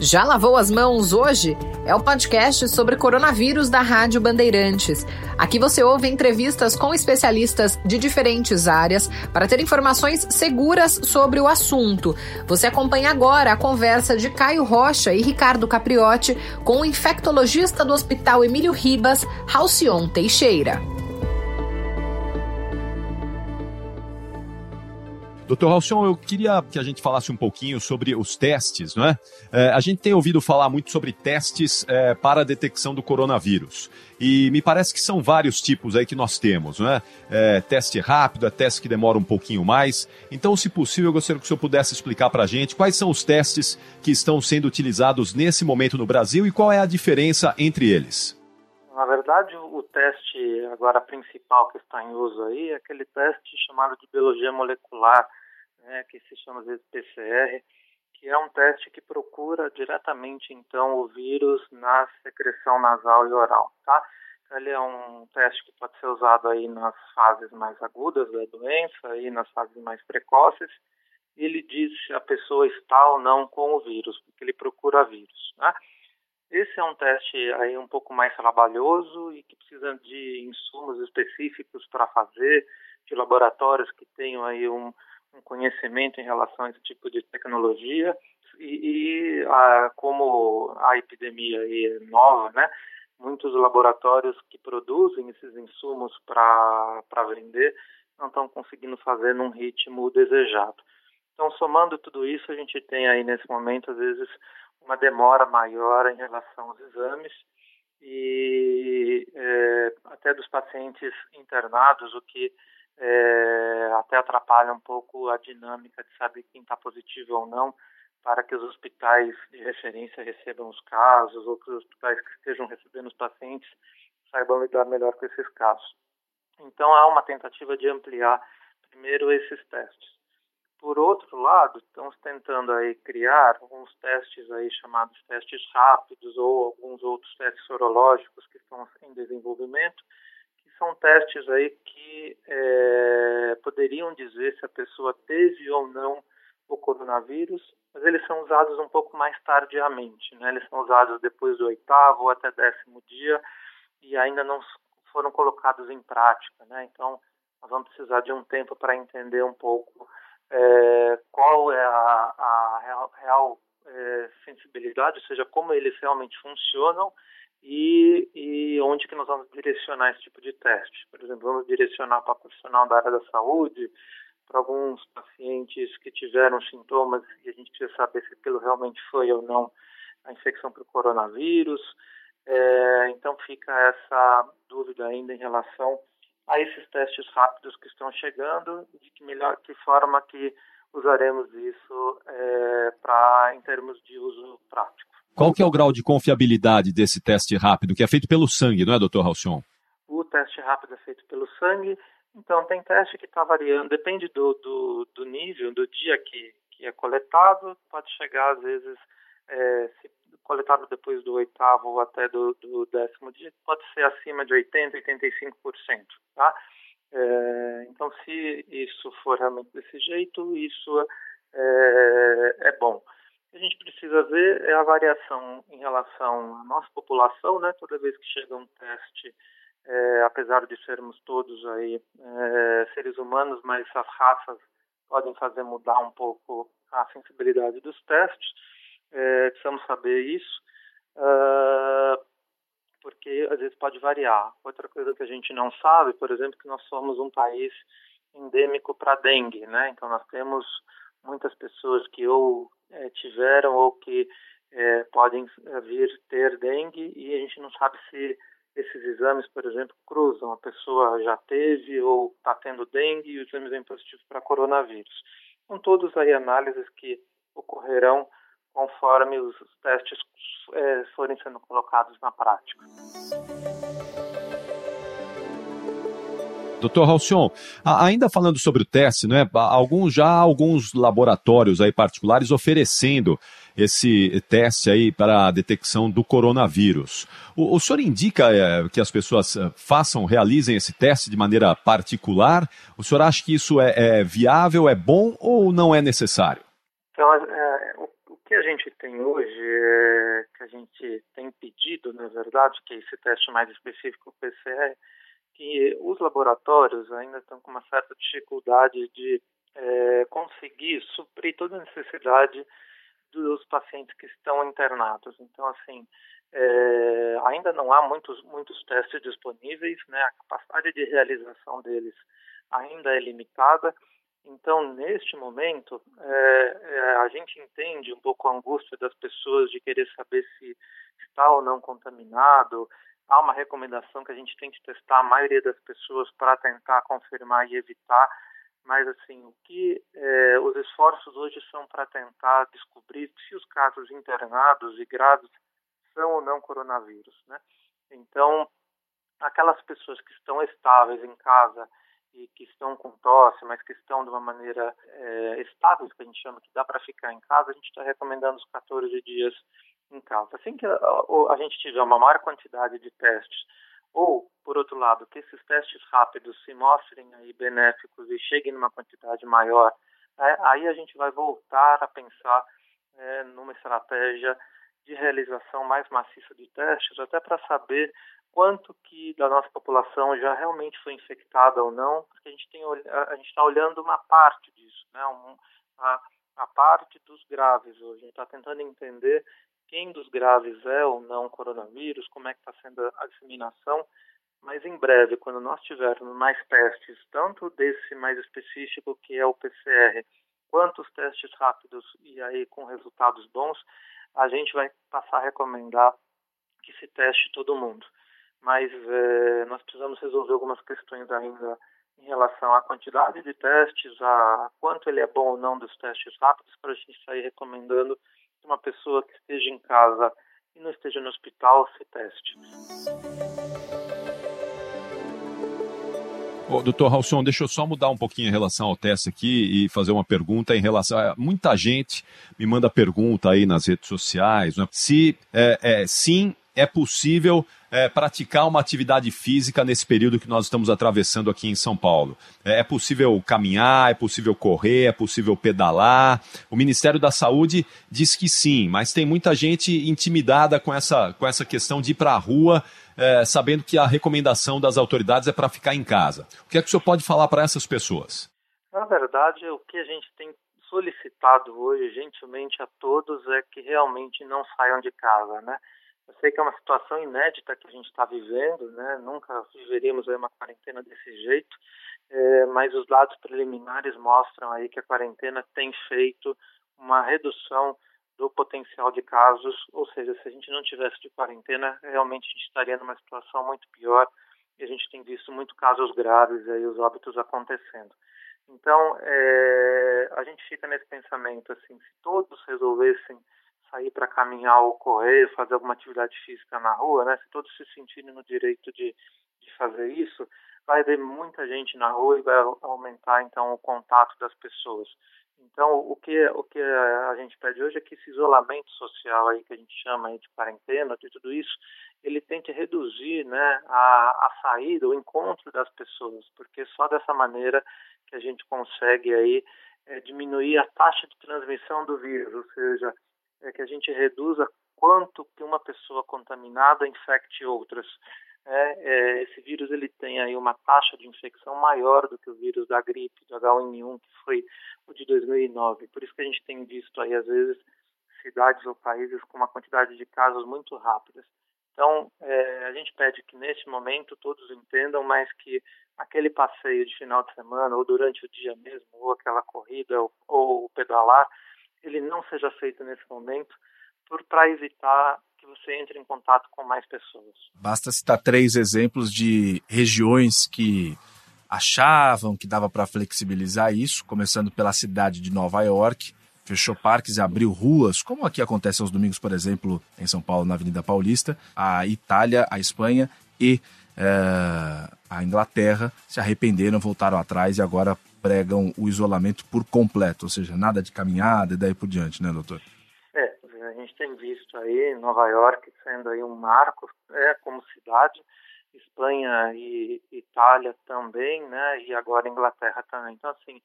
Já lavou as mãos hoje? É o podcast sobre coronavírus da Rádio Bandeirantes. Aqui você ouve entrevistas com especialistas de diferentes áreas para ter informações seguras sobre o assunto. Você acompanha agora a conversa de Caio Rocha e Ricardo Capriotti com o infectologista do Hospital Emílio Ribas, Halcion Teixeira. Doutor Halcyon, eu queria que a gente falasse um pouquinho sobre os testes, não é? é a gente tem ouvido falar muito sobre testes é, para a detecção do coronavírus. E me parece que são vários tipos aí que nós temos, não é? é teste rápido, é teste que demora um pouquinho mais. Então, se possível, eu gostaria que o senhor pudesse explicar para a gente quais são os testes que estão sendo utilizados nesse momento no Brasil e qual é a diferença entre eles. Na verdade, o teste agora principal que está em uso aí é aquele teste chamado de biologia molecular, né, que se chama às vezes PCR, que é um teste que procura diretamente então o vírus na secreção nasal e oral, tá? Então, ele é um teste que pode ser usado aí nas fases mais agudas da doença e nas fases mais precoces. Ele diz se a pessoa está ou não com o vírus, porque ele procura vírus, né? Esse é um teste aí um pouco mais trabalhoso e que precisa de insumos específicos para fazer, de laboratórios que tenham aí um, um conhecimento em relação a esse tipo de tecnologia e, e a, como a epidemia é nova, né, muitos laboratórios que produzem esses insumos para vender não estão conseguindo fazer num ritmo desejado. Então, somando tudo isso, a gente tem aí nesse momento, às vezes, uma demora maior em relação aos exames e é, até dos pacientes internados, o que é, até atrapalha um pouco a dinâmica de saber quem está positivo ou não, para que os hospitais de referência recebam os casos ou que os hospitais que estejam recebendo os pacientes saibam lidar melhor com esses casos. Então há uma tentativa de ampliar primeiro esses testes. Por outro lado, estamos tentando aí criar alguns testes aí chamados testes rápidos ou alguns outros testes sorológicos que estão em desenvolvimento, são testes aí que é, poderiam dizer se a pessoa teve ou não o coronavírus, mas eles são usados um pouco mais tardiamente, né? Eles são usados depois do oitavo ou até décimo dia e ainda não foram colocados em prática, né? Então, nós vamos precisar de um tempo para entender um pouco é, qual é a, a real, real é, sensibilidade, ou seja, como eles realmente funcionam e, e onde que nós vamos direcionar esse tipo de teste. Por exemplo, vamos direcionar para profissional da área da saúde, para alguns pacientes que tiveram sintomas e a gente precisa saber se aquilo realmente foi ou não a infecção por coronavírus. É, então fica essa dúvida ainda em relação a esses testes rápidos que estão chegando e de que melhor que forma que usaremos isso é, para em termos de uso prático. Qual que é o grau de confiabilidade desse teste rápido, que é feito pelo sangue, não é, doutor Halcyon? O teste rápido é feito pelo sangue, então tem teste que está variando, depende do, do, do, nível, do dia que, que é coletado, pode chegar às vezes, é, se coletado depois do oitavo até do, do décimo dia, pode ser acima de 80%, 85%, tá? É, então se isso for realmente desse jeito, isso é, é bom que a gente precisa ver é a variação em relação à nossa população, né? Toda vez que chega um teste, é, apesar de sermos todos aí é, seres humanos, mas as raças podem fazer mudar um pouco a sensibilidade dos testes. É, precisamos saber isso, uh, porque às vezes pode variar. Outra coisa que a gente não sabe, por exemplo, que nós somos um país endêmico para dengue, né? Então nós temos muitas pessoas que ou é, tiveram ou que é, podem é, vir ter dengue e a gente não sabe se esses exames, por exemplo, cruzam. A pessoa já teve ou está tendo dengue e o exame vem positivo para coronavírus. São todos aí análises que ocorrerão conforme os testes é, forem sendo colocados na prática. Doutor Halcyon, ainda falando sobre o teste, né, alguns, já alguns laboratórios aí particulares oferecendo esse teste aí para a detecção do coronavírus. O, o senhor indica é, que as pessoas é, façam, realizem esse teste de maneira particular? O senhor acha que isso é, é viável, é bom ou não é necessário? Então, é, o que a gente tem hoje, é, que a gente tem pedido, na verdade, que é esse teste mais específico, o PCR, que os laboratórios ainda estão com uma certa dificuldade de é, conseguir suprir toda a necessidade dos pacientes que estão internados. Então, assim, é, ainda não há muitos, muitos testes disponíveis, né? a capacidade de realização deles ainda é limitada. Então, neste momento, é, é, a gente entende um pouco a angústia das pessoas de querer saber se está ou não contaminado. Há uma recomendação que a gente tem que testar a maioria das pessoas para tentar confirmar e evitar mas assim o que é, os esforços hoje são para tentar descobrir se os casos internados e graves são ou não coronavírus, né? Então aquelas pessoas que estão estáveis em casa e que estão com tosse, mas que estão de uma maneira é, estável, que a gente chama que dá para ficar em casa, a gente está recomendando os 14 dias em casa. Assim que a, a gente tiver uma maior quantidade de testes ou, por outro lado, que esses testes rápidos se mostrem aí benéficos e cheguem numa quantidade maior, é, aí a gente vai voltar a pensar é, numa estratégia de realização mais maciça de testes, até para saber quanto que da nossa população já realmente foi infectada ou não, porque a gente tem a gente está olhando uma parte disso, né? Um, a, a parte dos graves hoje. A gente está tentando entender quem dos graves é ou não coronavírus, como é que está sendo a disseminação, mas em breve, quando nós tivermos mais testes, tanto desse mais específico que é o PCR, quanto os testes rápidos e aí com resultados bons, a gente vai passar a recomendar que se teste todo mundo. Mas é, nós precisamos resolver algumas questões ainda em relação à quantidade de testes, a quanto ele é bom ou não dos testes rápidos, para a gente sair recomendando uma pessoa que esteja em casa e não esteja no hospital se teste. Ô, doutor Ralson, deixa eu só mudar um pouquinho em relação ao teste aqui e fazer uma pergunta em relação a muita gente me manda pergunta aí nas redes sociais, né? se é, é, sim é possível é, praticar uma atividade física nesse período que nós estamos atravessando aqui em São Paulo? É, é possível caminhar, é possível correr, é possível pedalar? O Ministério da Saúde diz que sim, mas tem muita gente intimidada com essa, com essa questão de ir para a rua, é, sabendo que a recomendação das autoridades é para ficar em casa. O que é que o senhor pode falar para essas pessoas? Na verdade, o que a gente tem solicitado hoje, gentilmente, a todos é que realmente não saiam de casa, né? Eu sei que é uma situação inédita que a gente está vivendo, né? Nunca viveríamos uma quarentena desse jeito, é, mas os dados preliminares mostram aí que a quarentena tem feito uma redução do potencial de casos, ou seja, se a gente não tivesse de quarentena, realmente a gente estaria numa situação muito pior e a gente tem visto muito casos graves aí, os óbitos acontecendo. Então, é, a gente fica nesse pensamento assim, se todos resolvessem sair para caminhar ou correr, fazer alguma atividade física na rua, né? Se todos se sentirem no direito de, de fazer isso, vai haver muita gente na rua e vai aumentar então o contato das pessoas. Então, o que o que a gente pede hoje é que esse isolamento social aí que a gente chama de quarentena, de tudo isso, ele tente reduzir, né, a, a saída, o encontro das pessoas, porque só dessa maneira que a gente consegue aí é, diminuir a taxa de transmissão do vírus, ou seja, é que a gente reduza quanto que uma pessoa contaminada infecte outras. É, é, esse vírus ele tem aí uma taxa de infecção maior do que o vírus da gripe, do H1N1, que foi o de 2009. Por isso que a gente tem visto aí, às vezes, cidades ou países com uma quantidade de casos muito rápidas. Então, é, a gente pede que neste momento todos entendam, mas que aquele passeio de final de semana, ou durante o dia mesmo, ou aquela corrida, ou, ou pedalar, ele não seja feito nesse momento para evitar que você entre em contato com mais pessoas. Basta citar três exemplos de regiões que achavam que dava para flexibilizar isso, começando pela cidade de Nova York, fechou parques e abriu ruas, como aqui acontece aos domingos, por exemplo, em São Paulo, na Avenida Paulista, a Itália, a Espanha e é, a Inglaterra se arrependeram, voltaram atrás e agora pregam o isolamento por completo, ou seja, nada de caminhada e daí por diante, né, doutor? É, a gente tem visto aí Nova York sendo aí um marco, é, como cidade, Espanha e Itália também, né, e agora Inglaterra também. Então, assim,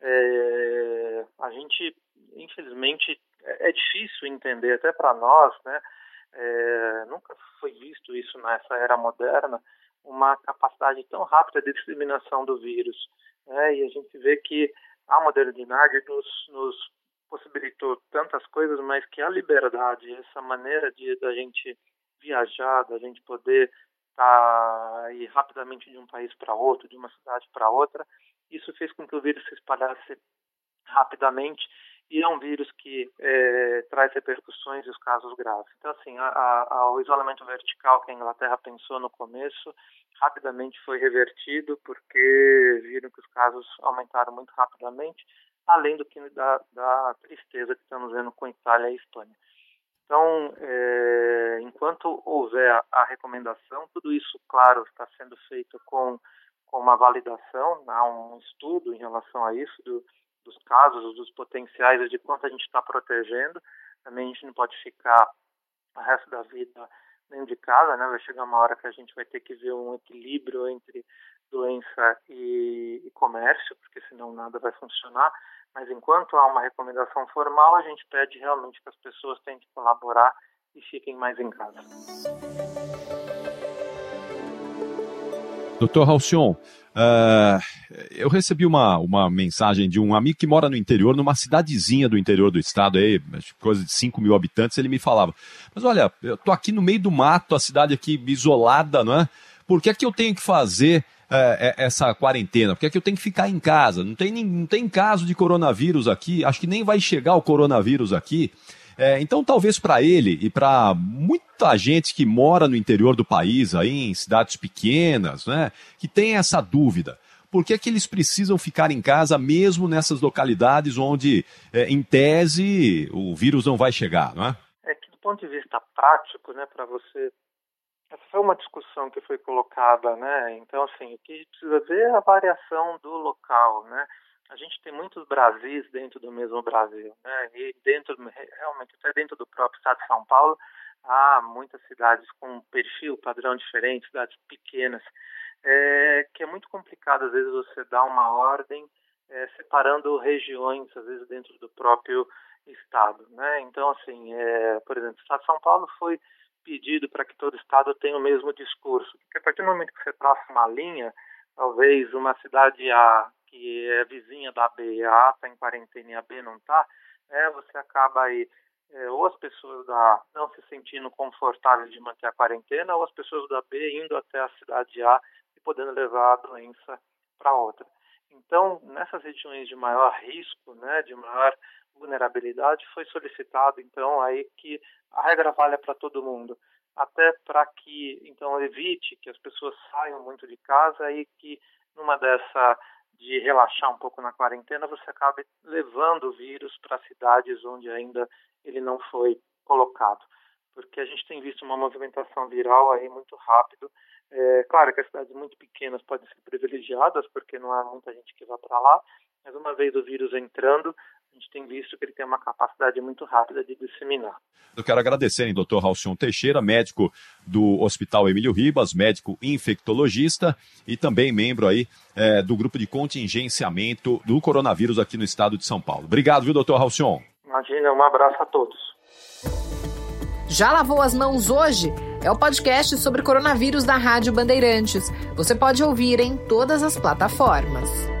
é, a gente, infelizmente, é, é difícil entender até para nós, né? É, nunca foi visto isso nessa era moderna, uma capacidade tão rápida de disseminação do vírus. Né? E a gente vê que a modernidade nos, nos possibilitou tantas coisas, mas que a liberdade, essa maneira de da gente viajar, da gente poder estar tá, ir rapidamente de um país para outro, de uma cidade para outra, isso fez com que o vírus se espalhasse rapidamente e é um vírus que é, traz repercussões e os casos graves. Então, assim, a, a, o isolamento vertical que a Inglaterra pensou no começo rapidamente foi revertido porque viram que os casos aumentaram muito rapidamente, além do que da, da tristeza que estamos vendo com Itália e Espanha. Então, é, enquanto houver a, a, recomendação, tudo isso, claro, está sendo feito com, com uma validação, há um estudo em relação a isso, do, dos casos, dos potenciais, de quanto a gente está protegendo. Também a gente não pode ficar o resto da vida dentro de casa, né? Vai chegar uma hora que a gente vai ter que ver um equilíbrio entre doença e, e comércio, porque senão nada vai funcionar. Mas enquanto há uma recomendação formal, a gente pede realmente que as pessoas tentem colaborar e fiquem mais em casa. Doutor Halcyon, uh, eu recebi uma, uma mensagem de um amigo que mora no interior, numa cidadezinha do interior do estado, aí, coisa de 5 mil habitantes, ele me falava, mas olha, eu tô aqui no meio do mato, a cidade aqui isolada, não é? Por que é que eu tenho que fazer uh, essa quarentena? Por que é que eu tenho que ficar em casa? Não tem, não tem caso de coronavírus aqui, acho que nem vai chegar o coronavírus aqui. É, então, talvez para ele e para muita gente que mora no interior do país, aí em cidades pequenas, né, que tem essa dúvida. Por que, é que eles precisam ficar em casa mesmo nessas localidades onde, é, em tese, o vírus não vai chegar, não é? É que do ponto de vista prático, né, para você essa foi uma discussão que foi colocada, né? Então, assim, o que precisa ver é a variação do local, né? A gente tem muitos Brasis dentro do mesmo Brasil, né? E dentro, realmente, até dentro do próprio estado de São Paulo, há muitas cidades com um perfil, padrão diferente, cidades pequenas, é, que é muito complicado, às vezes, você dar uma ordem é, separando regiões, às vezes, dentro do próprio estado, né? Então, assim, é, por exemplo, o estado de São Paulo foi pedido para que todo estado tenha o mesmo discurso, porque a partir do momento que você traça uma linha, talvez uma cidade A que é vizinha da B, a A está em quarentena e a B não está, é, você acaba aí é, ou as pessoas da A não se sentindo confortáveis de manter a quarentena, ou as pessoas da B indo até a cidade A e podendo levar a doença para outra. Então, nessas regiões de maior risco, né, de maior vulnerabilidade, foi solicitado então aí que a regra valha para todo mundo, até para que então evite que as pessoas saiam muito de casa e que numa dessa de relaxar um pouco na quarentena, você acaba levando o vírus para cidades onde ainda ele não foi colocado. Porque a gente tem visto uma movimentação viral aí muito rápido. É, claro que as cidades muito pequenas podem ser privilegiadas, porque não há muita gente que vá para lá, mas uma vez o vírus entrando, a gente tem visto que ele tem uma capacidade muito rápida de disseminar. Eu quero agradecer, hein, doutor Halcion Teixeira, médico do Hospital Emílio Ribas, médico infectologista e também membro aí é, do grupo de contingenciamento do coronavírus aqui no estado de São Paulo. Obrigado, viu, doutor Halcion? Imagina, um abraço a todos. Já lavou as mãos hoje? É o podcast sobre coronavírus da Rádio Bandeirantes. Você pode ouvir em todas as plataformas.